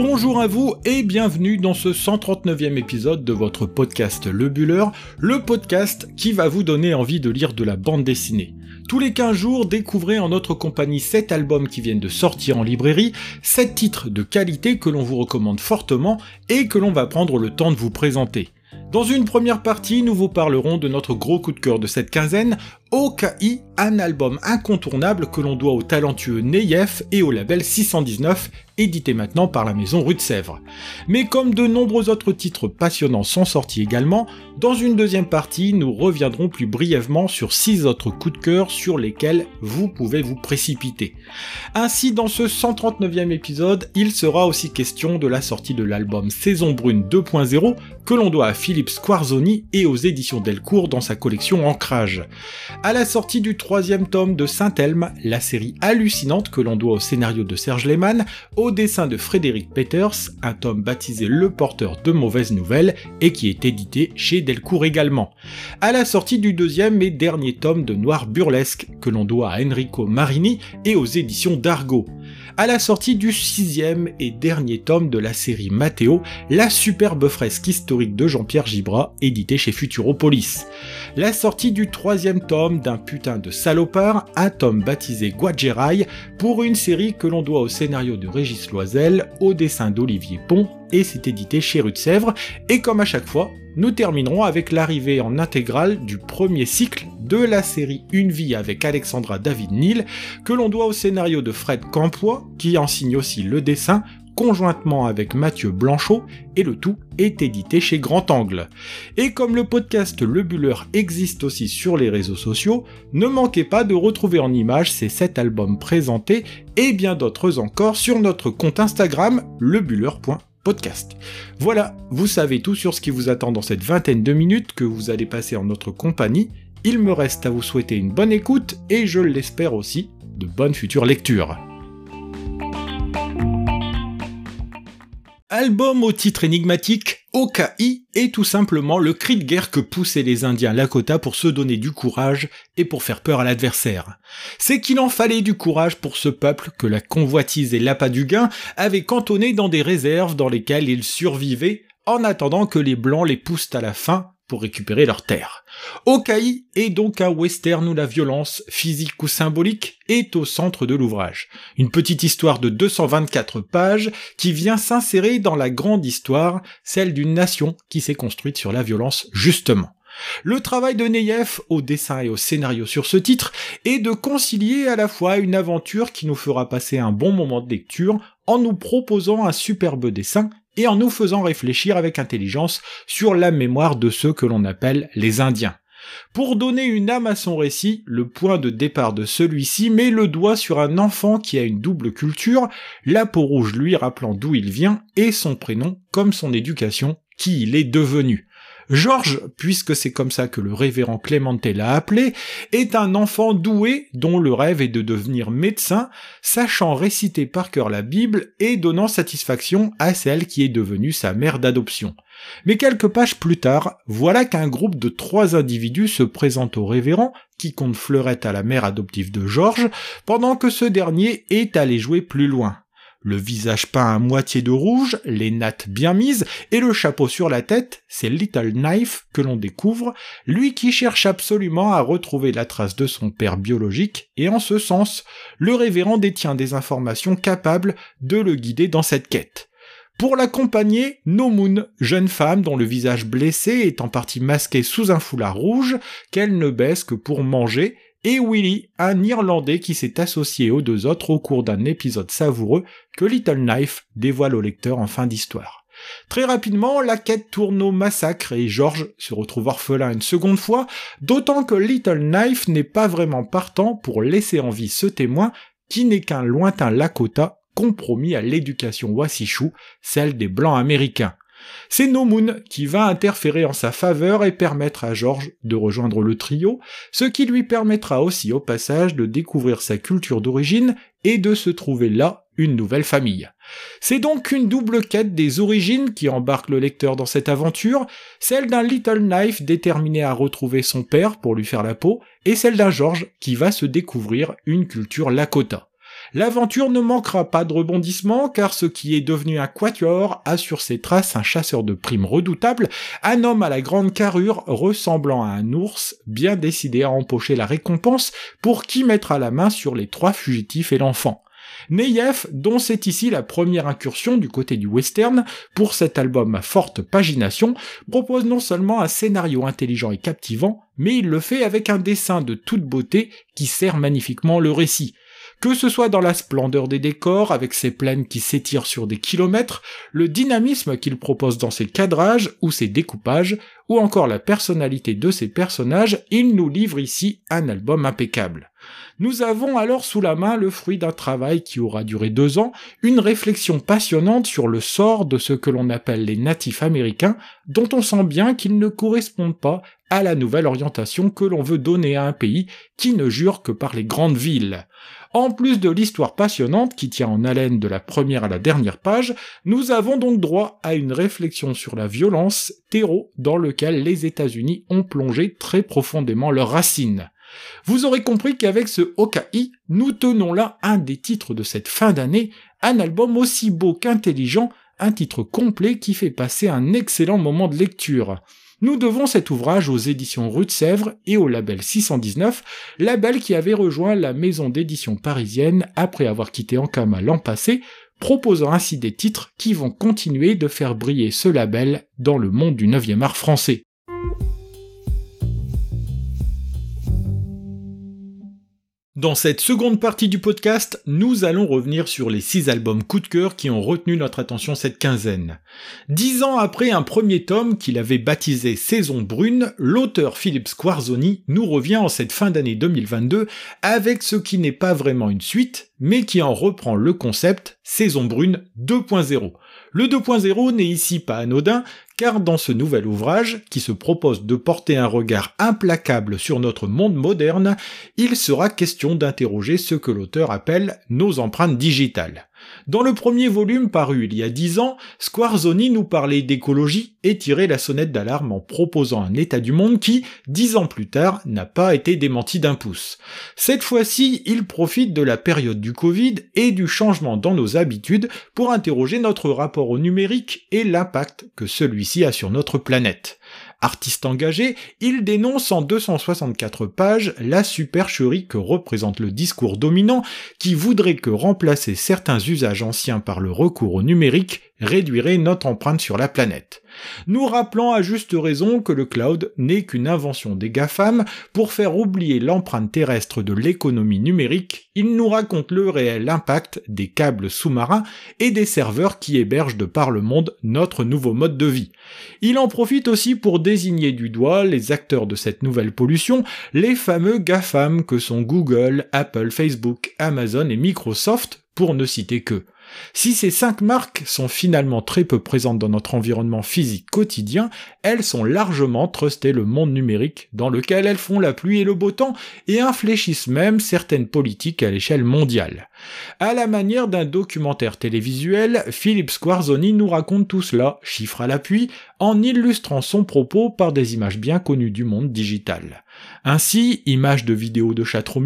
Bonjour à vous et bienvenue dans ce 139e épisode de votre podcast Le Buller, le podcast qui va vous donner envie de lire de la bande dessinée. Tous les 15 jours, découvrez en notre compagnie 7 albums qui viennent de sortir en librairie, 7 titres de qualité que l'on vous recommande fortement et que l'on va prendre le temps de vous présenter. Dans une première partie, nous vous parlerons de notre gros coup de cœur de cette quinzaine, OKI, un album incontournable que l'on doit au talentueux Neyef et au label 619, édité maintenant par la maison Rue de Sèvres. Mais comme de nombreux autres titres passionnants sont sortis également, dans une deuxième partie, nous reviendrons plus brièvement sur six autres coups de cœur sur lesquels vous pouvez vous précipiter. Ainsi, dans ce 139e épisode, il sera aussi question de la sortie de l'album Saison Brune 2.0 que l'on doit à Philippe Squarzoni et aux éditions Delcourt dans sa collection Ancrage. À la sortie du troisième tome de Saint-Elme, la série hallucinante que l'on doit au scénario de Serge Lehmann, dessin de Frédéric Peters, un tome baptisé Le Porteur de mauvaises nouvelles et qui est édité chez Delcourt également. À la sortie du deuxième et dernier tome de Noir Burlesque que l'on doit à Enrico Marini et aux éditions d'Argo à la sortie du sixième et dernier tome de la série Matteo, la superbe fresque historique de Jean-Pierre Gibra, édité chez Futuropolis. La sortie du troisième tome d'un putain de salopard, un tome baptisé Guadjeraï, pour une série que l'on doit au scénario de Régis Loisel, au dessin d'Olivier Pont, et c'est édité chez Rue de Sèvres, et comme à chaque fois, nous terminerons avec l'arrivée en intégrale du premier cycle de la série Une vie avec Alexandra David Neal, que l'on doit au scénario de Fred Campois, qui en signe aussi le dessin, conjointement avec Mathieu Blanchot, et le tout est édité chez Grand Angle. Et comme le podcast Le Buller existe aussi sur les réseaux sociaux, ne manquez pas de retrouver en images ces 7 albums présentés et bien d'autres encore sur notre compte Instagram lebuller.com podcast. Voilà, vous savez tout sur ce qui vous attend dans cette vingtaine de minutes que vous allez passer en notre compagnie. Il me reste à vous souhaiter une bonne écoute et je l'espère aussi, de bonnes futures lectures. Album au titre énigmatique, OKI est tout simplement le cri de guerre que poussaient les Indiens Lakota pour se donner du courage et pour faire peur à l'adversaire. C'est qu'il en fallait du courage pour ce peuple que la convoitise et l'appât du gain avaient cantonné dans des réserves dans lesquelles ils survivaient en attendant que les Blancs les poussent à la fin pour récupérer leurs terres. Okai est donc un western où la violence, physique ou symbolique, est au centre de l'ouvrage. Une petite histoire de 224 pages qui vient s'insérer dans la grande histoire, celle d'une nation qui s'est construite sur la violence justement. Le travail de Neyef au dessin et au scénario sur ce titre est de concilier à la fois une aventure qui nous fera passer un bon moment de lecture en nous proposant un superbe dessin et en nous faisant réfléchir avec intelligence sur la mémoire de ceux que l'on appelle les Indiens. Pour donner une âme à son récit, le point de départ de celui-ci met le doigt sur un enfant qui a une double culture, la peau rouge lui rappelant d'où il vient et son prénom comme son éducation, qui il est devenu. Georges, puisque c'est comme ça que le révérend Clémente l'a appelé, est un enfant doué dont le rêve est de devenir médecin, sachant réciter par cœur la Bible et donnant satisfaction à celle qui est devenue sa mère d'adoption. Mais quelques pages plus tard, voilà qu'un groupe de trois individus se présente au révérend, qui compte fleurette à la mère adoptive de Georges, pendant que ce dernier est allé jouer plus loin le visage peint à moitié de rouge, les nattes bien mises, et le chapeau sur la tête, c'est Little Knife que l'on découvre, lui qui cherche absolument à retrouver la trace de son père biologique, et en ce sens, le révérend détient des informations capables de le guider dans cette quête. Pour l'accompagner, Nomoun, jeune femme dont le visage blessé est en partie masqué sous un foulard rouge, qu'elle ne baisse que pour manger, et Willy, un Irlandais qui s'est associé aux deux autres au cours d'un épisode savoureux que Little Knife dévoile au lecteur en fin d'histoire. Très rapidement, la quête tourne au massacre et George se retrouve orphelin une seconde fois, d'autant que Little Knife n'est pas vraiment partant pour laisser en vie ce témoin qui n'est qu'un lointain Lakota compromis à l'éducation Wasishu, celle des Blancs américains. C'est Nomoon qui va interférer en sa faveur et permettre à George de rejoindre le trio, ce qui lui permettra aussi au passage de découvrir sa culture d'origine et de se trouver là une nouvelle famille. C'est donc une double quête des origines qui embarque le lecteur dans cette aventure, celle d'un Little Knife déterminé à retrouver son père pour lui faire la peau, et celle d'un George qui va se découvrir une culture Lakota. L'aventure ne manquera pas de rebondissements car ce qui est devenu un quatuor a sur ses traces un chasseur de primes redoutable, un homme à la grande carrure ressemblant à un ours bien décidé à empocher la récompense pour qui mettra la main sur les trois fugitifs et l'enfant. Neyef, dont c'est ici la première incursion du côté du western, pour cet album à forte pagination, propose non seulement un scénario intelligent et captivant, mais il le fait avec un dessin de toute beauté qui sert magnifiquement le récit. Que ce soit dans la splendeur des décors, avec ses plaines qui s'étirent sur des kilomètres, le dynamisme qu'il propose dans ses cadrages ou ses découpages, ou encore la personnalité de ses personnages, il nous livre ici un album impeccable. Nous avons alors sous la main le fruit d'un travail qui aura duré deux ans, une réflexion passionnante sur le sort de ce que l'on appelle les natifs américains, dont on sent bien qu'ils ne correspondent pas à la nouvelle orientation que l'on veut donner à un pays qui ne jure que par les grandes villes. En plus de l'histoire passionnante qui tient en haleine de la première à la dernière page, nous avons donc droit à une réflexion sur la violence, terreau dans lequel les États-Unis ont plongé très profondément leurs racines. Vous aurez compris qu'avec ce Okai, nous tenons là un des titres de cette fin d'année, un album aussi beau qu'intelligent, un titre complet qui fait passer un excellent moment de lecture. Nous devons cet ouvrage aux éditions Rue de Sèvres et au label 619, label qui avait rejoint la maison d'édition parisienne après avoir quitté Ankama l'an passé, proposant ainsi des titres qui vont continuer de faire briller ce label dans le monde du 9e art français. Dans cette seconde partie du podcast, nous allons revenir sur les six albums coup de cœur qui ont retenu notre attention cette quinzaine. Dix ans après un premier tome qu'il avait baptisé Saison Brune, l'auteur Philippe Squarzoni nous revient en cette fin d'année 2022 avec ce qui n'est pas vraiment une suite, mais qui en reprend le concept Saison Brune 2.0. Le 2.0 n'est ici pas anodin, car dans ce nouvel ouvrage, qui se propose de porter un regard implacable sur notre monde moderne, il sera question d'interroger ce que l'auteur appelle nos empreintes digitales. Dans le premier volume paru il y a dix ans, Squarzoni nous parlait d'écologie et tirait la sonnette d'alarme en proposant un état du monde qui, dix ans plus tard, n'a pas été démenti d'un pouce. Cette fois-ci, il profite de la période du Covid et du changement dans nos habitudes pour interroger notre rapport au numérique et l'impact que celui-ci a sur notre planète. Artiste engagé, il dénonce en 264 pages la supercherie que représente le discours dominant qui voudrait que remplacer certains usages anciens par le recours au numérique réduirait notre empreinte sur la planète. Nous rappelant à juste raison que le cloud n'est qu'une invention des GAFAM pour faire oublier l'empreinte terrestre de l'économie numérique, il nous raconte le réel impact des câbles sous-marins et des serveurs qui hébergent de par le monde notre nouveau mode de vie. Il en profite aussi pour désigner du doigt les acteurs de cette nouvelle pollution, les fameux GAFAM que sont Google, Apple, Facebook, Amazon et Microsoft, pour ne citer que. Si ces cinq marques sont finalement très peu présentes dans notre environnement physique quotidien, elles sont largement trustées le monde numérique dans lequel elles font la pluie et le beau temps et infléchissent même certaines politiques à l'échelle mondiale. À la manière d'un documentaire télévisuel, Philippe Squarzoni nous raconte tout cela, chiffre à l'appui, en illustrant son propos par des images bien connues du monde digital. Ainsi, images de vidéos de chats trop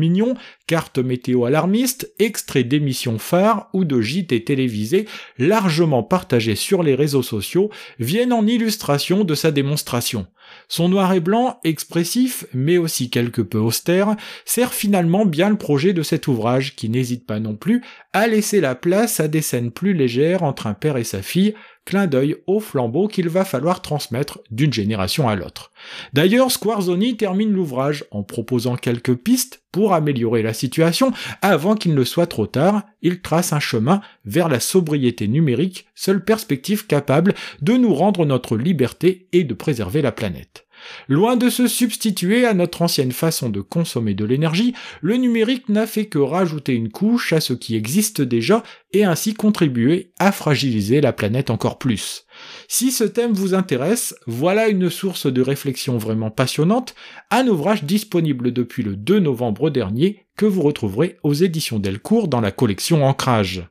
cartes météo alarmistes, extraits d'émissions phares ou de JT télévisés largement partagés sur les réseaux sociaux viennent en illustration de sa démonstration. Son noir et blanc, expressif, mais aussi quelque peu austère, sert finalement bien le projet de cet ouvrage qui n'hésite pas non plus à laisser la place à des scènes plus légères entre un père et sa fille, clin d'œil au flambeau qu'il va falloir transmettre d'une génération à l'autre. D'ailleurs, Squarzoni termine l'ouvrage en proposant quelques pistes pour améliorer la situation avant qu'il ne soit trop tard. Il trace un chemin vers la sobriété numérique, seule perspective capable de nous rendre notre liberté et de préserver la planète. Loin de se substituer à notre ancienne façon de consommer de l'énergie, le numérique n'a fait que rajouter une couche à ce qui existe déjà et ainsi contribuer à fragiliser la planète encore plus. Si ce thème vous intéresse, voilà une source de réflexion vraiment passionnante, un ouvrage disponible depuis le 2 novembre dernier que vous retrouverez aux éditions Delcourt dans la collection Ancrage.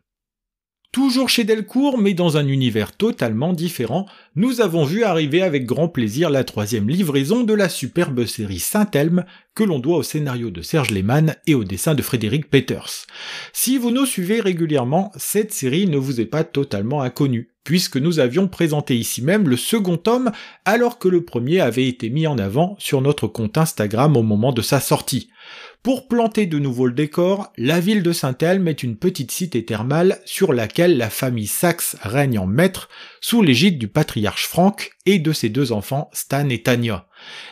Toujours chez Delcourt, mais dans un univers totalement différent, nous avons vu arriver avec grand plaisir la troisième livraison de la superbe série Saint-Elme que l'on doit au scénario de Serge Lehmann et au dessin de Frédéric Peters. Si vous nous suivez régulièrement, cette série ne vous est pas totalement inconnue, puisque nous avions présenté ici même le second tome alors que le premier avait été mis en avant sur notre compte Instagram au moment de sa sortie. Pour planter de nouveau le décor, la ville de Saint-Elme est une petite cité thermale sur laquelle la famille Saxe règne en maître sous l'égide du patriarche Franck et de ses deux enfants Stan et Tania.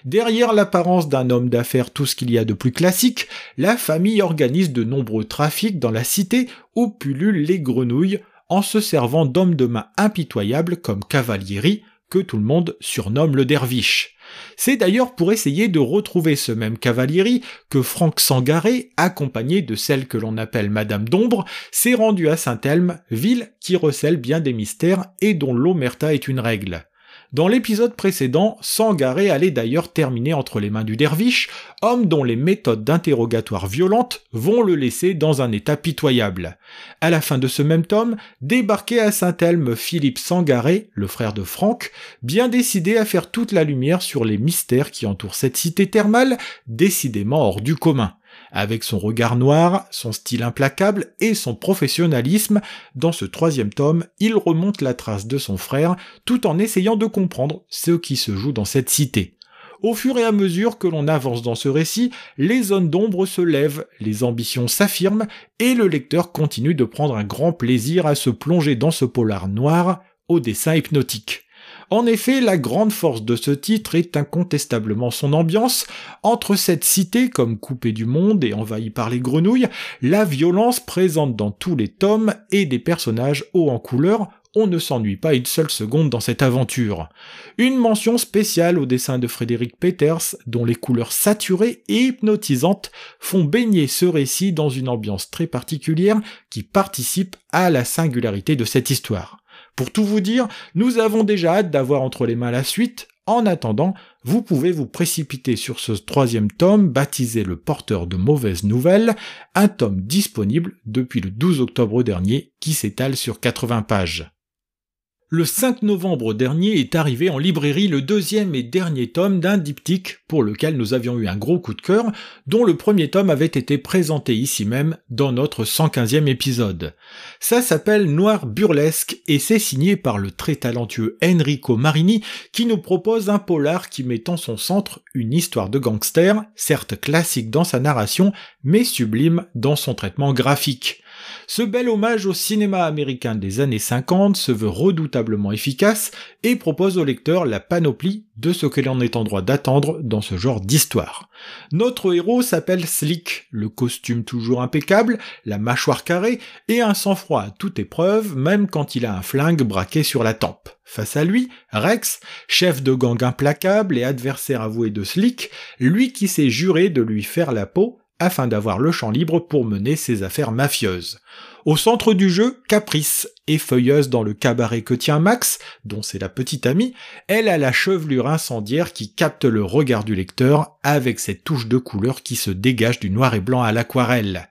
Derrière l'apparence d'un homme d'affaires tout ce qu'il y a de plus classique, la famille organise de nombreux trafics dans la cité où pullulent les grenouilles en se servant d'hommes de main impitoyables comme Cavalieri, que tout le monde surnomme le derviche. C'est d'ailleurs pour essayer de retrouver ce même Cavalieri que Franck Sangaré, accompagné de celle que l'on appelle Madame d'Ombre, s'est rendu à Saint-Elme, ville qui recèle bien des mystères et dont l'omerta est une règle. Dans l'épisode précédent, Sangaré allait d'ailleurs terminer entre les mains du derviche, homme dont les méthodes d'interrogatoire violentes vont le laisser dans un état pitoyable. À la fin de ce même tome, débarquait à Saint-Elme Philippe Sangaré, le frère de Franck, bien décidé à faire toute la lumière sur les mystères qui entourent cette cité thermale, décidément hors du commun. Avec son regard noir, son style implacable et son professionnalisme, dans ce troisième tome, il remonte la trace de son frère tout en essayant de comprendre ce qui se joue dans cette cité. Au fur et à mesure que l'on avance dans ce récit, les zones d'ombre se lèvent, les ambitions s'affirment, et le lecteur continue de prendre un grand plaisir à se plonger dans ce polar noir au dessin hypnotique. En effet, la grande force de ce titre est incontestablement son ambiance, entre cette cité comme coupée du monde et envahie par les grenouilles, la violence présente dans tous les tomes et des personnages hauts en couleur, on ne s'ennuie pas une seule seconde dans cette aventure. Une mention spéciale au dessin de Frédéric Peters, dont les couleurs saturées et hypnotisantes font baigner ce récit dans une ambiance très particulière qui participe à la singularité de cette histoire. Pour tout vous dire, nous avons déjà hâte d'avoir entre les mains la suite. En attendant, vous pouvez vous précipiter sur ce troisième tome baptisé Le porteur de mauvaises nouvelles, un tome disponible depuis le 12 octobre dernier qui s'étale sur 80 pages. Le 5 novembre dernier est arrivé en librairie le deuxième et dernier tome d'un diptyque pour lequel nous avions eu un gros coup de cœur, dont le premier tome avait été présenté ici même dans notre 115e épisode. Ça s'appelle Noir Burlesque et c'est signé par le très talentueux Enrico Marini qui nous propose un polar qui met en son centre une histoire de gangster, certes classique dans sa narration, mais sublime dans son traitement graphique. Ce bel hommage au cinéma américain des années 50 se veut redoutablement efficace et propose au lecteur la panoplie de ce que l'on est en droit d'attendre dans ce genre d'histoire. Notre héros s'appelle Slick, le costume toujours impeccable, la mâchoire carrée et un sang-froid à toute épreuve, même quand il a un flingue braqué sur la tempe. Face à lui, Rex, chef de gang implacable et adversaire avoué de Slick, lui qui s'est juré de lui faire la peau afin d'avoir le champ libre pour mener ses affaires mafieuses. Au centre du jeu, Caprice, effeuilleuse dans le cabaret que tient Max, dont c'est la petite amie, elle a la chevelure incendiaire qui capte le regard du lecteur avec cette touche de couleur qui se dégage du noir et blanc à l'aquarelle.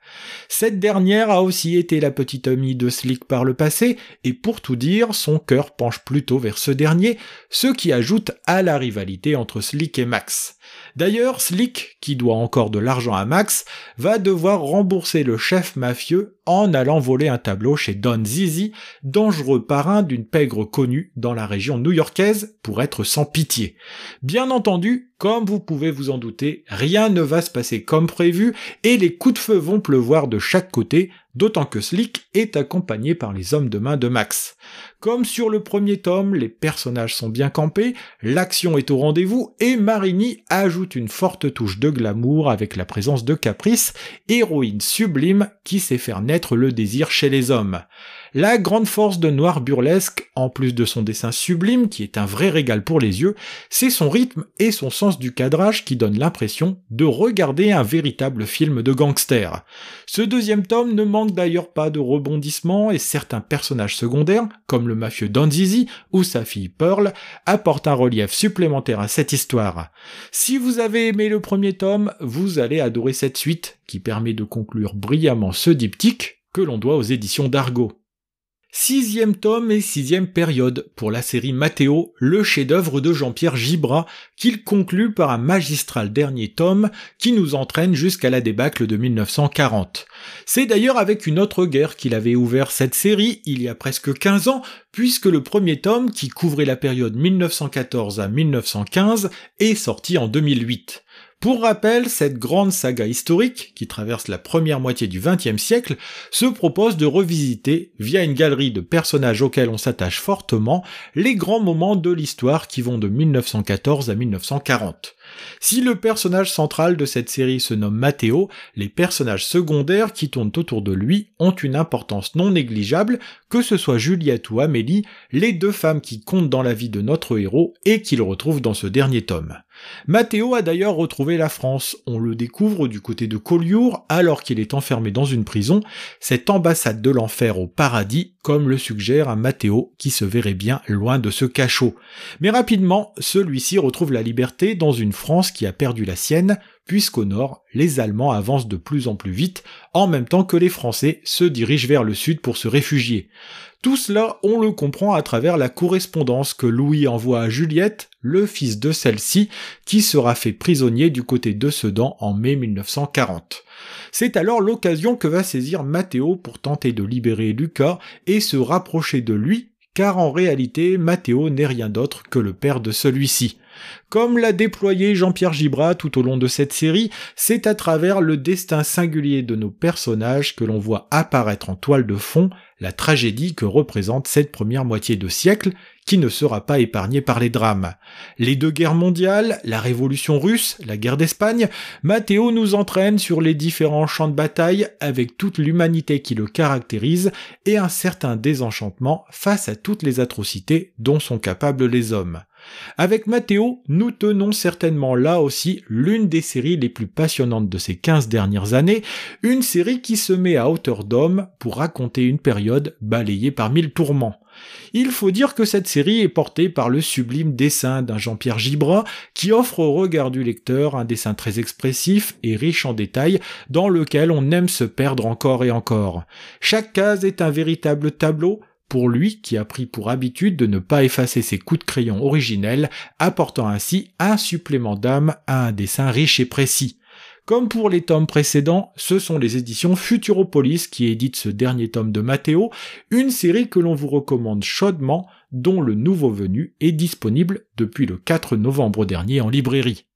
Cette dernière a aussi été la petite amie de Slick par le passé, et pour tout dire, son cœur penche plutôt vers ce dernier, ce qui ajoute à la rivalité entre Slick et Max. D'ailleurs, Slick, qui doit encore de l'argent à Max, va devoir rembourser le chef mafieux en allant voler un tableau chez Don Zizi, dangereux parrain d'une pègre connue dans la région new-yorkaise pour être sans pitié. Bien entendu, comme vous pouvez vous en douter, rien ne va se passer comme prévu et les coups de feu vont pleuvoir de chaque côté, d'autant que Slick est accompagné par les hommes de main de Max. Comme sur le premier tome, les personnages sont bien campés, l'action est au rendez-vous et Marini ajoute une forte touche de glamour avec la présence de Caprice, héroïne sublime qui sait faire naître le désir chez les hommes. La grande force de Noir Burlesque, en plus de son dessin sublime qui est un vrai régal pour les yeux, c'est son rythme et son sens du cadrage qui donnent l'impression de regarder un véritable film de gangster. Ce deuxième tome ne manque d'ailleurs pas de rebondissements et certains personnages secondaires, comme le mafieux Don Zizi ou sa fille Pearl, apportent un relief supplémentaire à cette histoire. Si vous avez aimé le premier tome, vous allez adorer cette suite qui permet de conclure brillamment ce diptyque que l'on doit aux éditions d'Argo. Sixième tome et sixième période pour la série Matteo, le chef-d'œuvre de Jean-Pierre Gibra, qu'il conclut par un magistral dernier tome qui nous entraîne jusqu'à la débâcle de 1940. C'est d'ailleurs avec une autre guerre qu'il avait ouvert cette série il y a presque 15 ans, puisque le premier tome, qui couvrait la période 1914 à 1915, est sorti en 2008. Pour rappel, cette grande saga historique, qui traverse la première moitié du XXe siècle, se propose de revisiter, via une galerie de personnages auxquels on s'attache fortement, les grands moments de l'histoire qui vont de 1914 à 1940. Si le personnage central de cette série se nomme Matteo, les personnages secondaires qui tournent autour de lui ont une importance non négligeable, que ce soit Juliette ou Amélie, les deux femmes qui comptent dans la vie de notre héros et qu'il retrouve dans ce dernier tome. Matteo a d'ailleurs retrouvé la France, on le découvre du côté de Collioure alors qu'il est enfermé dans une prison, cette ambassade de l'enfer au paradis, comme le suggère un Matteo qui se verrait bien loin de ce cachot. Mais rapidement, celui-ci retrouve la liberté dans une France qui a perdu la sienne, puisqu'au nord, les Allemands avancent de plus en plus vite, en même temps que les Français se dirigent vers le sud pour se réfugier. Tout cela, on le comprend à travers la correspondance que Louis envoie à Juliette, le fils de celle-ci, qui sera fait prisonnier du côté de Sedan en mai 1940. C'est alors l'occasion que va saisir Matteo pour tenter de libérer Lucas et se rapprocher de lui, car en réalité, Matteo n'est rien d'autre que le père de celui-ci. Comme l'a déployé Jean-Pierre Gibra tout au long de cette série, c'est à travers le destin singulier de nos personnages que l'on voit apparaître en toile de fond la tragédie que représente cette première moitié de siècle qui ne sera pas épargnée par les drames. Les deux guerres mondiales, la révolution russe, la guerre d'Espagne, Matteo nous entraîne sur les différents champs de bataille avec toute l'humanité qui le caractérise et un certain désenchantement face à toutes les atrocités dont sont capables les hommes. Avec Matteo, nous tenons certainement là aussi l'une des séries les plus passionnantes de ces 15 dernières années, une série qui se met à hauteur d'homme pour raconter une période balayée par mille tourments. Il faut dire que cette série est portée par le sublime dessin d'un Jean-Pierre Gibra qui offre au regard du lecteur un dessin très expressif et riche en détails dans lequel on aime se perdre encore et encore. Chaque case est un véritable tableau pour lui qui a pris pour habitude de ne pas effacer ses coups de crayon originels, apportant ainsi un supplément d'âme à un dessin riche et précis. Comme pour les tomes précédents, ce sont les éditions Futuropolis qui éditent ce dernier tome de Matteo, une série que l'on vous recommande chaudement, dont le nouveau venu est disponible depuis le 4 novembre dernier en librairie.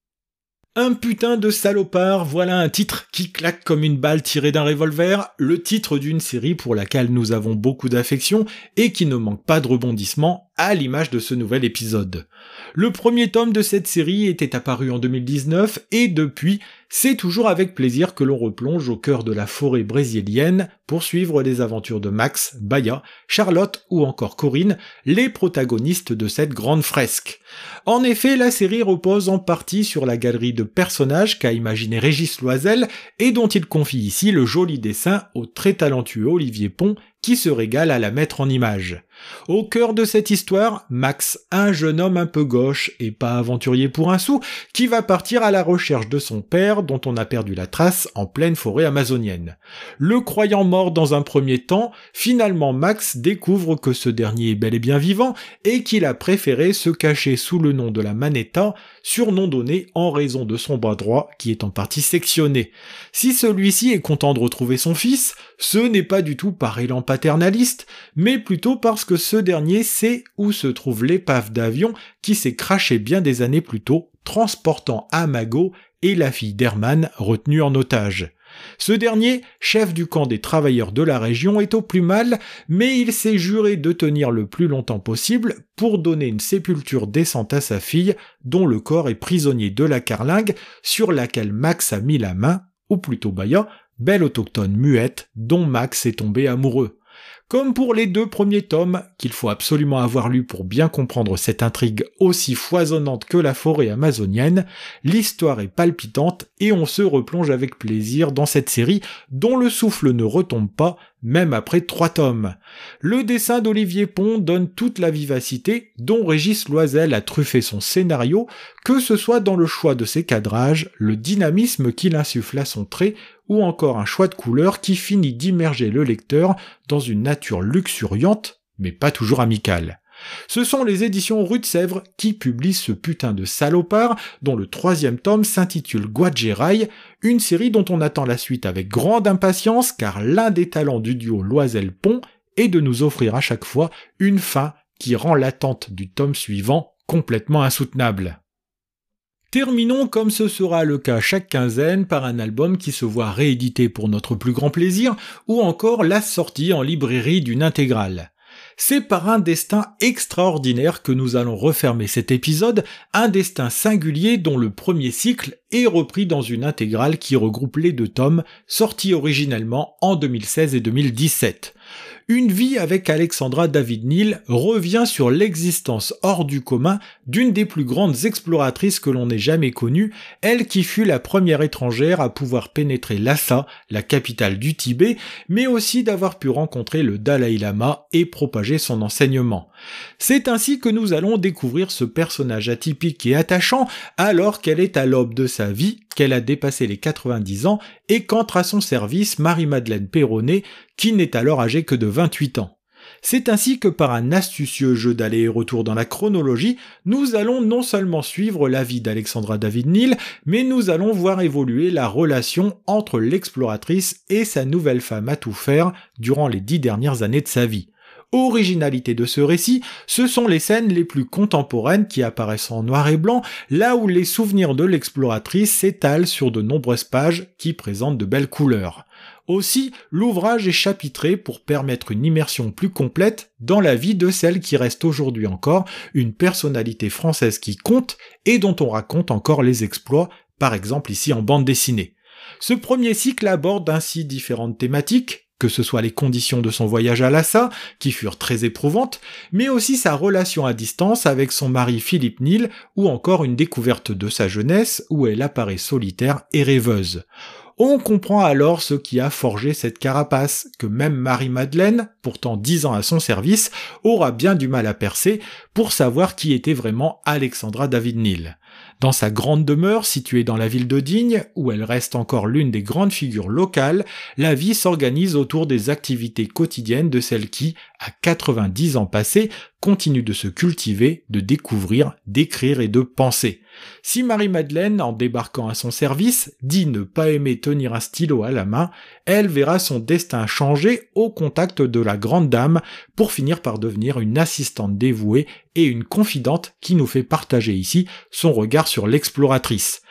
Un putain de salopard, voilà un titre qui claque comme une balle tirée d'un revolver, le titre d'une série pour laquelle nous avons beaucoup d'affection et qui ne manque pas de rebondissement à l'image de ce nouvel épisode. Le premier tome de cette série était apparu en 2019 et depuis, c'est toujours avec plaisir que l'on replonge au cœur de la forêt brésilienne pour suivre les aventures de Max, Baya, Charlotte ou encore Corinne, les protagonistes de cette grande fresque. En effet, la série repose en partie sur la galerie de personnages qu'a imaginé Régis Loisel et dont il confie ici le joli dessin au très talentueux Olivier Pont qui se régale à la mettre en image. Au cœur de cette histoire, Max, un jeune homme un peu gauche et pas aventurier pour un sou, qui va partir à la recherche de son père dont on a perdu la trace en pleine forêt amazonienne. Le croyant mort dans un premier temps, finalement Max découvre que ce dernier est bel et bien vivant et qu'il a préféré se cacher sous le nom de la Manetta, surnom donné en raison de son bras droit qui est en partie sectionné. Si celui-ci est content de retrouver son fils, ce n'est pas du tout par élan paternaliste, mais plutôt parce que ce dernier sait où se trouve l'épave d'avion qui s'est craché bien des années plus tôt, transportant Amago et la fille d'Herman retenue en otage. Ce dernier, chef du camp des travailleurs de la région, est au plus mal, mais il s'est juré de tenir le plus longtemps possible pour donner une sépulture décente à sa fille, dont le corps est prisonnier de la carlingue sur laquelle Max a mis la main, ou plutôt Baya, belle autochtone muette dont Max est tombé amoureux. Comme pour les deux premiers tomes, qu'il faut absolument avoir lu pour bien comprendre cette intrigue aussi foisonnante que la forêt amazonienne, l'histoire est palpitante et on se replonge avec plaisir dans cette série dont le souffle ne retombe pas même après trois tomes. Le dessin d'Olivier Pont donne toute la vivacité dont Régis Loisel a truffé son scénario, que ce soit dans le choix de ses cadrages, le dynamisme qu'il insuffle à son trait, ou encore un choix de couleurs qui finit d'immerger le lecteur dans une nature luxuriante, mais pas toujours amicale. Ce sont les éditions Rue de Sèvres qui publient ce putain de salopard dont le troisième tome s'intitule Guadjeraï, une série dont on attend la suite avec grande impatience car l'un des talents du duo Loisel-Pont est de nous offrir à chaque fois une fin qui rend l'attente du tome suivant complètement insoutenable. Terminons comme ce sera le cas chaque quinzaine par un album qui se voit réédité pour notre plus grand plaisir ou encore la sortie en librairie d'une intégrale. C'est par un destin extraordinaire que nous allons refermer cet épisode, un destin singulier dont le premier cycle est repris dans une intégrale qui regroupe les deux tomes sortis originellement en 2016 et 2017. Une vie avec Alexandra David Neal revient sur l'existence hors du commun d'une des plus grandes exploratrices que l'on ait jamais connues, elle qui fut la première étrangère à pouvoir pénétrer Lhasa, la capitale du Tibet, mais aussi d'avoir pu rencontrer le Dalai Lama et propager son enseignement. C'est ainsi que nous allons découvrir ce personnage atypique et attachant alors qu'elle est à l'aube de sa vie, qu'elle a dépassé les 90 ans et qu'entre à son service Marie-Madeleine Perronnet, qui n'est alors âgée que de 28 ans. C'est ainsi que par un astucieux jeu d'aller et retour dans la chronologie, nous allons non seulement suivre la vie d'Alexandra David Neal, mais nous allons voir évoluer la relation entre l'exploratrice et sa nouvelle femme à tout faire durant les dix dernières années de sa vie originalité de ce récit, ce sont les scènes les plus contemporaines qui apparaissent en noir et blanc, là où les souvenirs de l'exploratrice s'étalent sur de nombreuses pages qui présentent de belles couleurs. Aussi, l'ouvrage est chapitré pour permettre une immersion plus complète dans la vie de celle qui reste aujourd'hui encore une personnalité française qui compte et dont on raconte encore les exploits, par exemple ici en bande dessinée. Ce premier cycle aborde ainsi différentes thématiques, que ce soit les conditions de son voyage à Lhasa, qui furent très éprouvantes, mais aussi sa relation à distance avec son mari Philippe Nil, ou encore une découverte de sa jeunesse où elle apparaît solitaire et rêveuse. On comprend alors ce qui a forgé cette carapace, que même Marie-Madeleine, pourtant dix ans à son service, aura bien du mal à percer pour savoir qui était vraiment Alexandra David Nil. Dans sa grande demeure située dans la ville de Digne, où elle reste encore l'une des grandes figures locales, la vie s'organise autour des activités quotidiennes de celle qui, à 90 ans passés, continue de se cultiver, de découvrir, d'écrire et de penser. Si Marie-Madeleine, en débarquant à son service, dit ne pas aimer tenir un stylo à la main, elle verra son destin changer au contact de la grande dame pour finir par devenir une assistante dévouée et une confidente qui nous fait partager ici son regard sur l'exploratrice.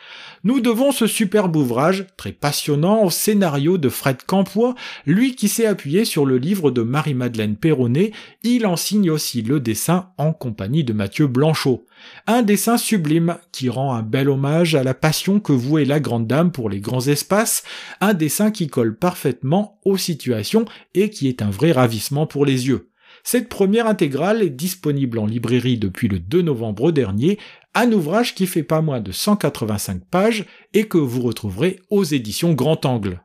Nous devons ce superbe ouvrage, très passionnant, au scénario de Fred Campois, lui qui s'est appuyé sur le livre de Marie-Madeleine Perronnet, il en signe aussi le dessin en compagnie de Mathieu Blanchot. Un dessin sublime qui rend un bel hommage à la passion que vouait la grande dame pour les grands espaces, un dessin qui colle parfaitement aux situations et qui est un vrai ravissement pour les yeux. Cette première intégrale est disponible en librairie depuis le 2 novembre dernier, un ouvrage qui fait pas moins de 185 pages et que vous retrouverez aux éditions Grand Angle.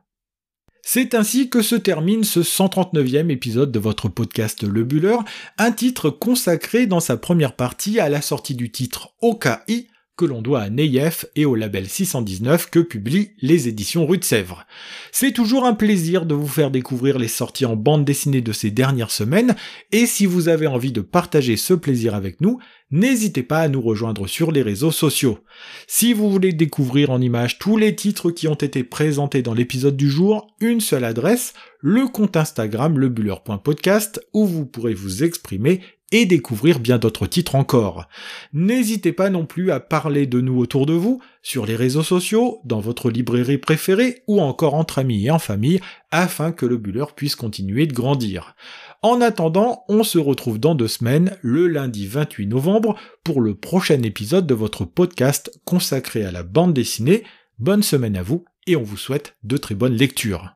C'est ainsi que se termine ce 139e épisode de votre podcast Le Buller, un titre consacré dans sa première partie à la sortie du titre OKI, que l'on doit à Neyef et au label 619 que publient les éditions Rue de Sèvres. C'est toujours un plaisir de vous faire découvrir les sorties en bande dessinée de ces dernières semaines, et si vous avez envie de partager ce plaisir avec nous, n'hésitez pas à nous rejoindre sur les réseaux sociaux. Si vous voulez découvrir en images tous les titres qui ont été présentés dans l'épisode du jour, une seule adresse, le compte Instagram lebuller.podcast où vous pourrez vous exprimer et découvrir bien d'autres titres encore. N'hésitez pas non plus à parler de nous autour de vous, sur les réseaux sociaux, dans votre librairie préférée ou encore entre amis et en famille, afin que le Buller puisse continuer de grandir. En attendant, on se retrouve dans deux semaines, le lundi 28 novembre, pour le prochain épisode de votre podcast consacré à la bande dessinée. Bonne semaine à vous et on vous souhaite de très bonnes lectures.